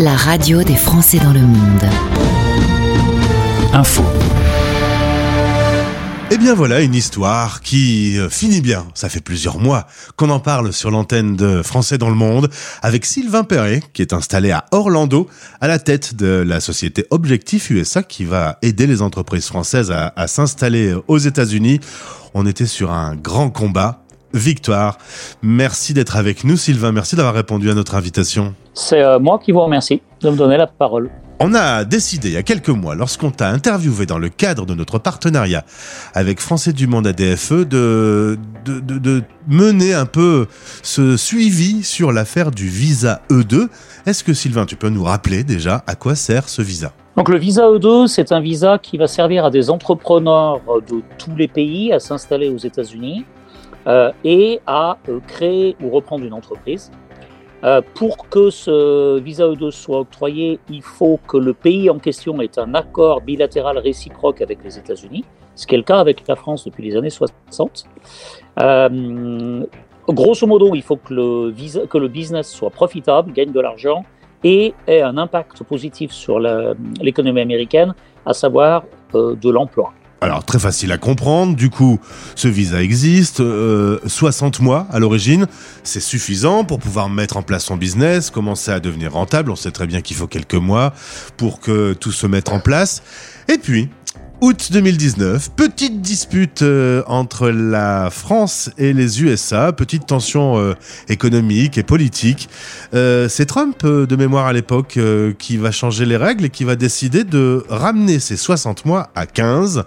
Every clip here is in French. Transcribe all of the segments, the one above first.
la radio des Français dans le monde. Info. Eh bien voilà une histoire qui euh, finit bien. Ça fait plusieurs mois qu'on en parle sur l'antenne de Français dans le monde avec Sylvain Perret qui est installé à Orlando à la tête de la société Objectif USA qui va aider les entreprises françaises à, à s'installer aux États-Unis. On était sur un grand combat. Victoire. Merci d'être avec nous Sylvain. Merci d'avoir répondu à notre invitation. C'est euh, moi qui vous remercie de me donner la parole. On a décidé il y a quelques mois, lorsqu'on t'a interviewé dans le cadre de notre partenariat avec Français du Monde ADFE, de, de, de, de mener un peu ce suivi sur l'affaire du visa E2. Est-ce que Sylvain, tu peux nous rappeler déjà à quoi sert ce visa? Donc le visa E2, c'est un visa qui va servir à des entrepreneurs de tous les pays à s'installer aux États-Unis et à euh, créer ou reprendre une entreprise. Euh, pour que ce visa E2 soit octroyé, il faut que le pays en question ait un accord bilatéral réciproque avec les États-Unis, ce qui est le cas avec la France depuis les années 60. Euh, grosso modo, il faut que le, business soit profitable, gagne de l'argent et ait un impact positif sur l'économie américaine, à savoir euh, de l'emploi. Alors très facile à comprendre, du coup ce visa existe, euh, 60 mois à l'origine, c'est suffisant pour pouvoir mettre en place son business, commencer à devenir rentable, on sait très bien qu'il faut quelques mois pour que tout se mette en place. Et puis, août 2019, petite dispute euh, entre la France et les USA, petite tension euh, économique et politique. Euh, c'est Trump, de mémoire à l'époque, qui va changer les règles et qui va décider de ramener ces 60 mois à 15.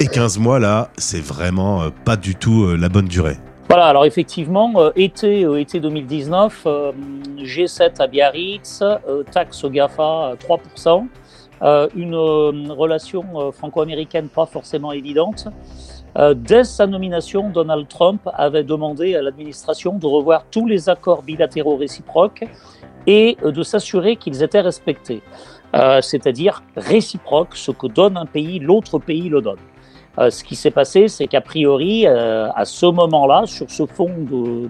Et 15 mois, là, c'est vraiment pas du tout la bonne durée. Voilà, alors effectivement, été, été 2019, euh, G7 à Biarritz, taxe GAFA à 3%, euh, une euh, relation euh, franco-américaine pas forcément évidente. Euh, dès sa nomination, Donald Trump avait demandé à l'administration de revoir tous les accords bilatéraux réciproques et euh, de s'assurer qu'ils étaient respectés. Euh, C'est-à-dire réciproque, ce que donne un pays, l'autre pays le donne. Euh, ce qui s'est passé, c'est qu'a priori, euh, à ce moment-là, sur ce fond de,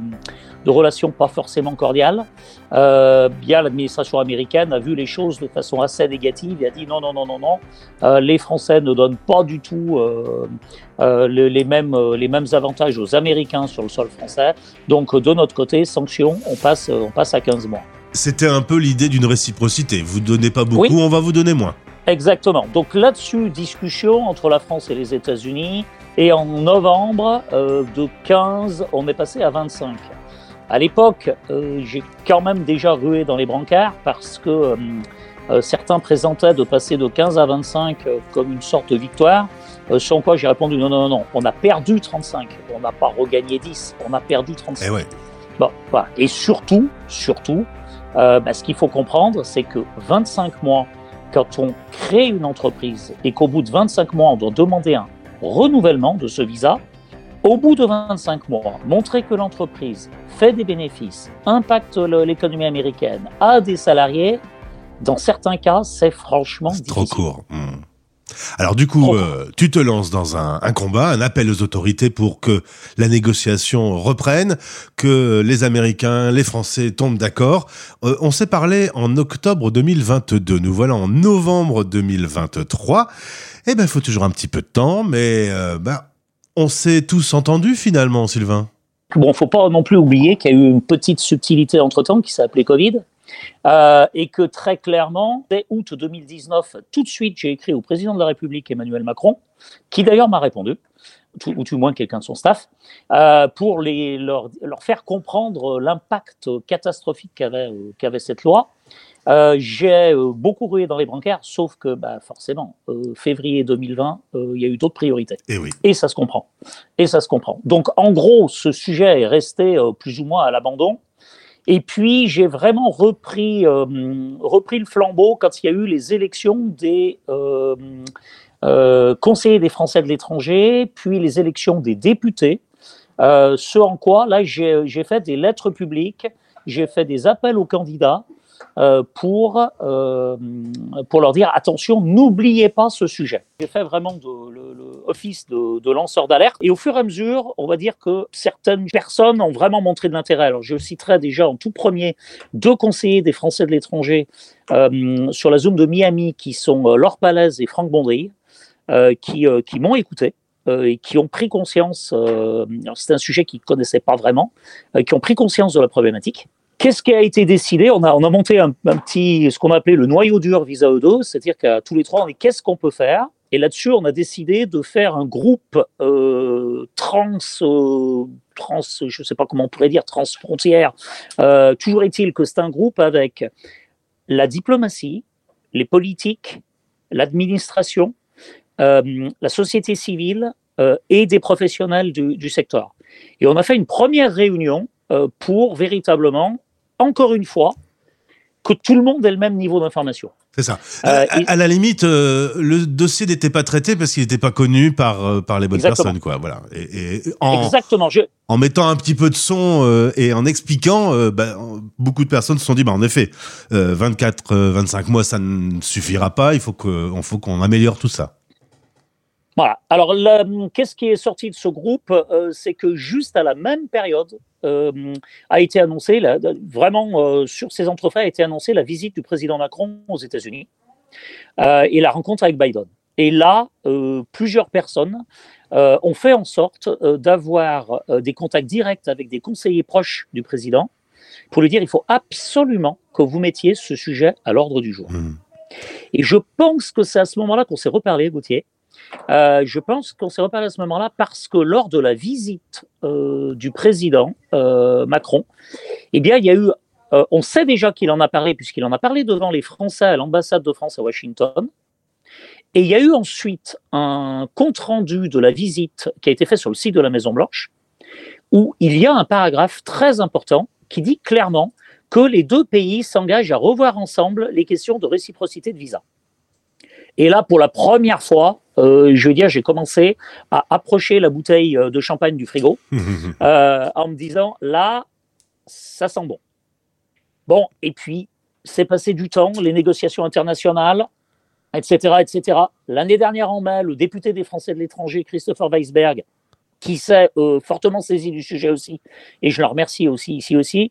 de relations pas forcément cordiales, euh, bien l'administration américaine a vu les choses de façon assez négative et a dit non, non, non, non, non, les Français ne donnent pas du tout le- les, mêmes, les mêmes avantages aux Américains sur le sol français. Donc, de notre côté, sanction, on passe, on passe à 15 mois. C'était un peu l'idée d'une réciprocité. Vous donnez pas beaucoup, Oui. on va vous donner moins. Exactement. Donc là-dessus, discussion entre la France et les États-Unis. Et en novembre, euh, de 15, on est passé à 25. À l'époque, euh, j'ai quand même déjà rué dans les brancards parce que euh, certains présentaient de passer de 15 à 25 euh, comme une sorte de victoire. Sur quoi j'ai répondu non, non, non, non, on a perdu 35. On n'a pas regagné 10, on a perdu 35. Eh ouais. Bon, voilà. Et surtout, surtout, bah, ce qu'il faut comprendre, c'est que 25 mois, quand on crée une entreprise et qu'au bout de 25 mois, on doit demander un renouvellement de ce visa, au bout de 25 mois, montrer que l'entreprise fait des bénéfices, impacte l'économie américaine, a des salariés, dans certains cas, c'est franchement C'est difficile. trop court. Hmm. Alors du coup, Trop euh, tu te lances dans un, un combat, un appel aux autorités pour que la négociation reprenne, que les Américains, les Français tombent d'accord. Euh, on s'est parlé en octobre 2022. Nous voilà en novembre 2023. Eh ben, il faut toujours un petit peu de temps, mais euh, ben, on s'est tous entendus finalement, Sylvain. Bon, faut pas non plus oublier qu'il y a eu une petite subtilité entre-temps qui s'est appelée Covid. Euh, et que très clairement, dès août 2019, tout de suite, j'ai écrit au président de la République, Emmanuel Macron, qui d'ailleurs m'a répondu, tout- ou tout moins quelqu'un de son staff, euh, pour les, leur, leur faire comprendre l'impact catastrophique qu'avait euh, cette loi. Euh, j'ai beaucoup rué dans les brancards, sauf que bah, forcément, février 2020, euh, il y a eu d'autres priorités. Eh oui. Et ça se comprend. Et ça se comprend. Donc, en gros, ce sujet est resté plus ou moins à l'abandon. Et puis, j'ai vraiment repris, euh, repris le flambeau quand il y a eu les élections des euh, euh, conseillers des Français de l'étranger, puis les élections des députés. Ce en quoi, là, j'ai fait des lettres publiques, j'ai fait des appels aux candidats euh, pour, euh, pour leur dire attention, n'oubliez pas ce sujet. J'ai fait vraiment de, le, office de, lanceur d'alerte et au fur et à mesure, on va dire que certaines personnes ont vraiment montré de l'intérêt. Alors je citerai déjà en tout premier deux conseillers des Français de l'étranger euh, sur la Zoom de Miami qui sont Laure Palaise et Franck Bondry, qui, qui m'ont écouté. et qui ont pris conscience, euh, c'est un sujet qu'ils ne connaissaient pas vraiment, qui ont pris conscience de la problématique. Qu'est-ce qui a été décidé? On a, on a monté un, petit, ce qu'on a appelé le noyau dur Visa Odo, c'est-à-dire qu'à tous les trois, on dit qu'est-ce qu'on peut faire? Et là-dessus, on a décidé de faire un groupe euh, trans, euh, trans, je ne sais pas comment on pourrait dire, transfrontière. Euh, toujours est-il que c'est un groupe avec la diplomatie, les politiques, l'administration, la société civile et des professionnels du, secteur. Et on a fait une première réunion pour véritablement, encore une fois, que tout le monde ait le même niveau d'information. C'est ça. Euh, à, à la limite, euh, le dossier n'était pas traité parce qu'il n'était pas connu par, euh, par les bonnes Exactement. personnes, quoi. Voilà. Et, et en, Exactement. Je, en mettant un petit peu de son euh, et en expliquant, bah, beaucoup de personnes se sont dit, bah, en effet, euh, 24, euh, 25 mois, ça ne suffira pas. Il faut qu'on améliore tout ça. Voilà. Alors, la- qu'est-ce qui est sorti de ce groupe Euh, C'est que juste à la même période euh, a été annoncé, la- vraiment euh, sur ces entrefaits, a été annoncée la visite du président Macron aux États-Unis et la rencontre avec Biden. Et là, plusieurs personnes ont fait en sorte d'avoir des contacts directs avec des conseillers proches du président pour lui dire il faut absolument que vous mettiez ce sujet à l'ordre du jour. Hmm. Et je pense que c'est à ce moment-là qu'on s'est reparlé, Gauthier. Euh, je pense qu'on s'est reparlé à ce moment-là parce que lors de la visite euh, du président euh, Macron, eh bien, il y a eu. on sait déjà qu'il en a parlé, puisqu'il en a parlé devant les Français à l'ambassade de France à Washington. Et il y a eu ensuite un compte-rendu de la visite qui a été fait sur le site de la Maison-Blanche, où il y a un paragraphe très important qui dit clairement que les deux pays s'engagent à revoir ensemble les questions de réciprocité de visa. Et là, pour la première fois, euh, je veux dire, j'ai commencé à approcher la bouteille euh, de champagne du frigo euh, en me disant, là, ça sent bon. Bon, et puis, c'est passé du temps, les négociations internationales, etc., etc. L'année dernière en mai, le député des Français de l'étranger, Christopher Weisberg, qui s'est euh, fortement saisi du sujet aussi, et je le remercie aussi ici aussi,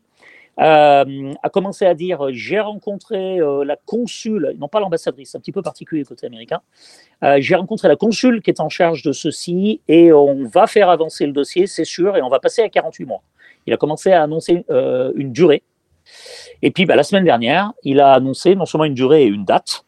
euh, a commencé à dire j'ai rencontré euh, la consul, non pas l'ambassadrice, c'est un petit peu particulier côté américain. Euh, j'ai rencontré la consul qui est en charge de ceci et on va faire avancer le dossier, c'est sûr, et on va passer à 48 mois. Il a commencé à annoncer euh, une durée. Et puis bah, la semaine dernière, il a annoncé non seulement une durée et une date.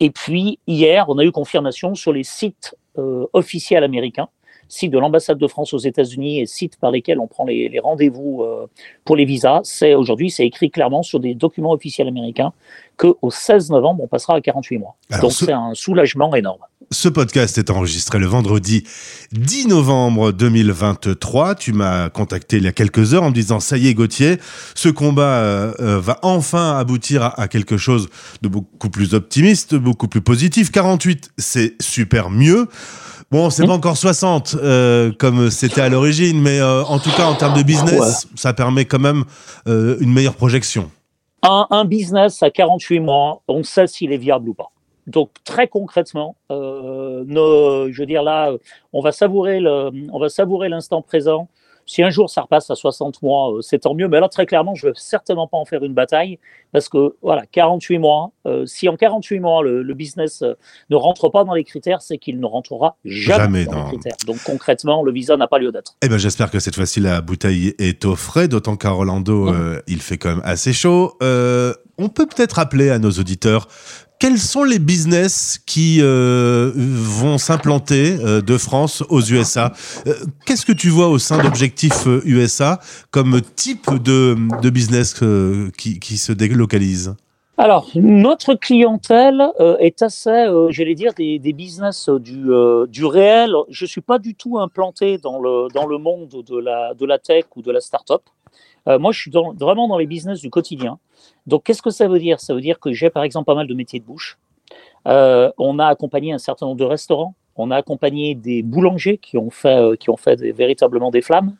Et puis hier, on a eu confirmation sur les sites euh, officiels américains sites de l'ambassade de France aux États-Unis et sites par lesquels on prend les, les rendez-vous euh, pour les visas, c'est aujourd'hui c'est écrit clairement sur des documents officiels américains que au 16 novembre on passera à 48 mois. Alors, Donc ce- c'est un soulagement énorme. Ce podcast est enregistré le vendredi 10 novembre 2023. Tu m'as contacté il y a quelques heures en me disant ça y est Gauthier, ce combat euh, euh, va enfin aboutir à, à quelque chose de beaucoup plus optimiste, beaucoup plus positif. 48, c'est super mieux. Bon, c'est Mhm. pas encore 60 euh, comme c'était à l'origine, mais euh, en tout cas en termes de business, ça permet quand même euh, une meilleure projection. Un, un business à 48 mois, on sait s'il est viable ou pas. Donc très concrètement, euh, nos- je veux dire là, on va savourer le, on va savourer l'instant présent. Si un jour ça repasse à 60 mois, euh, c'est tant mieux. Mais là, très clairement, je ne veux certainement pas en faire une bataille parce que voilà, 48 mois. euh, si en 48 mois le, le business euh, ne rentre pas dans les critères, c'est qu'il ne rentrera jamais, Jamais dans, les critères. Donc concrètement, le visa n'a pas lieu d'être. Eh ben, j'espère que cette fois-ci la bouteille est au frais, d'autant qu'à Orlando, euh, il fait quand même assez chaud. Euh, on peut peut-être rappeler à nos auditeurs quels sont les business qui euh, vont s'implanter euh, de France aux USA. Euh, Qu'est-ce que tu vois au sein d'Objectif USA comme type de, business qui, se délocalise? Alors, notre clientèle est assez, j'allais dire, des, business du, réel. Je ne suis pas du tout implanté dans le, dans le monde de la, de la tech ou de la start-up. Euh, moi, je suis dans- vraiment dans les business du quotidien. Donc, qu'est-ce que ça veut dire? Ça veut dire que j'ai, par exemple, pas mal de métiers de bouche. Euh, on a accompagné un certain nombre de restaurants. On a accompagné des boulangers qui ont fait, euh, qui ont fait des- véritablement des flammes.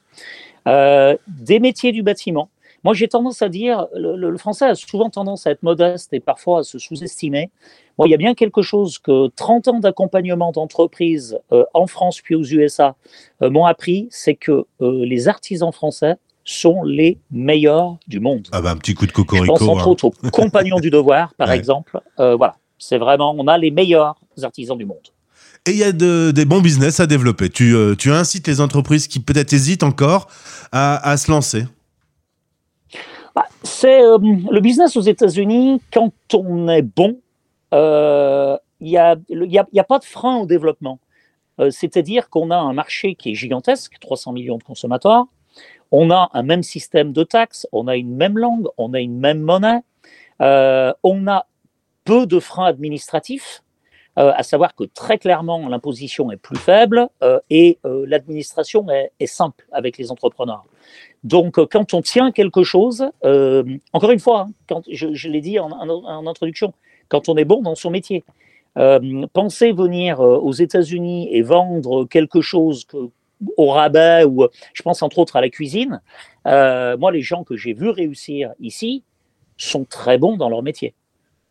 Des métiers du bâtiment. moi, j'ai tendance à dire, le, le, français a souvent tendance à être modeste et parfois à se sous-estimer. Bon, il y a bien quelque chose que 30 ans d'accompagnement d'entreprise euh, en France puis aux USA m'ont appris, c'est que les artisans français sont les meilleurs du monde. Ah bah un petit coup de cocorico. Je pense entre hein. autres aux compagnons du devoir, par Ouais. exemple. Euh, voilà, c'est vraiment, on a les meilleurs artisans du monde. Et il y a de- des bons business à développer. Tu, euh, tu incites les entreprises qui peut-être hésitent encore à, à se lancer. Bah, c'est euh, le business aux États-Unis, quand on est bon, il n'y a, y a, il y a pas de frein au développement. C'est-à-dire qu'on a un marché qui est gigantesque, 300 millions de consommateurs, on a un même système de taxes, on a une même langue, on a une même monnaie, euh, on a peu de freins administratifs, euh, à savoir que très clairement l'imposition est plus faible euh, et l'administration est, simple avec les entrepreneurs. Donc, quand on tient quelque chose, encore une fois, hein, quand, je, l'ai dit en, introduction, quand on est bon dans son métier, penser venir aux États-Unis et vendre quelque chose que- au rabais, ou je pense entre autres à la cuisine, euh, moi, les gens que j'ai vus réussir ici sont très bons dans leur métier.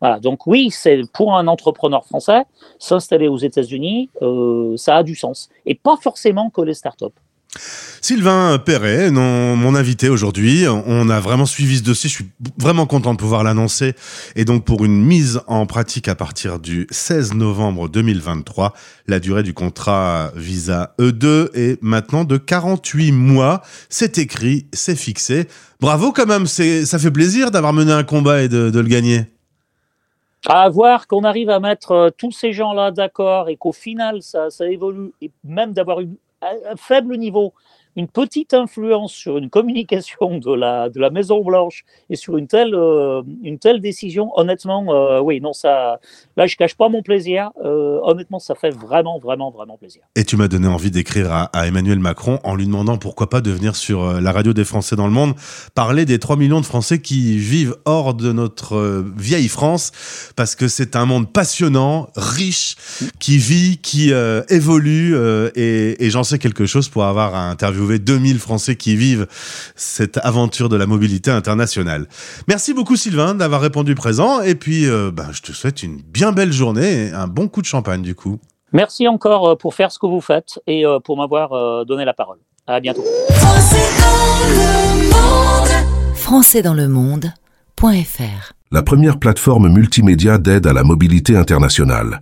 Voilà, donc oui, c'est pour un entrepreneur français, s'installer aux États-Unis, euh, ça a du sens. Et pas forcément que les startups. Sylvain Perret, non, mon invité aujourd'hui, on a vraiment suivi ce dossier. Je suis vraiment content de pouvoir l'annoncer. Et donc, pour une mise en pratique à partir du 16 novembre 2023, la durée du contrat Visa E2 est maintenant de 48 mois. C'est écrit, c'est fixé. Bravo quand même, ça fait plaisir d'avoir mené un combat et de, de le gagner. À voir qu'on arrive à mettre euh, tous ces gens-là d'accord et qu'au final, ça, ça évolue, et même d'avoir une- faible niveau, une petite influence sur une communication de la, Maison-Blanche et sur une telle, euh, une telle décision, honnêtement, euh, oui, non, ça, là, je cache pas mon plaisir. Euh, honnêtement, ça fait vraiment, vraiment, vraiment plaisir. Et tu m'as donné envie d'écrire à, Emmanuel Macron en lui demandant pourquoi pas de venir sur la radio des Français dans le monde parler des 3 millions de Français qui vivent hors de notre vieille France parce que c'est un monde passionnant, riche, qui vit, qui évolue et, et j'en sais quelque chose pour avoir interviewé 2000 Français qui vivent cette aventure de la mobilité internationale. Merci beaucoup Sylvain d'avoir répondu présent et puis euh, ben, je te souhaite une bien belle journée et un bon coup de champagne du coup. Merci encore euh, pour faire ce que vous faites et euh, pour m'avoir donné la parole. À bientôt. Français dans le monde.fr la première plateforme multimédia d'aide à la mobilité internationale.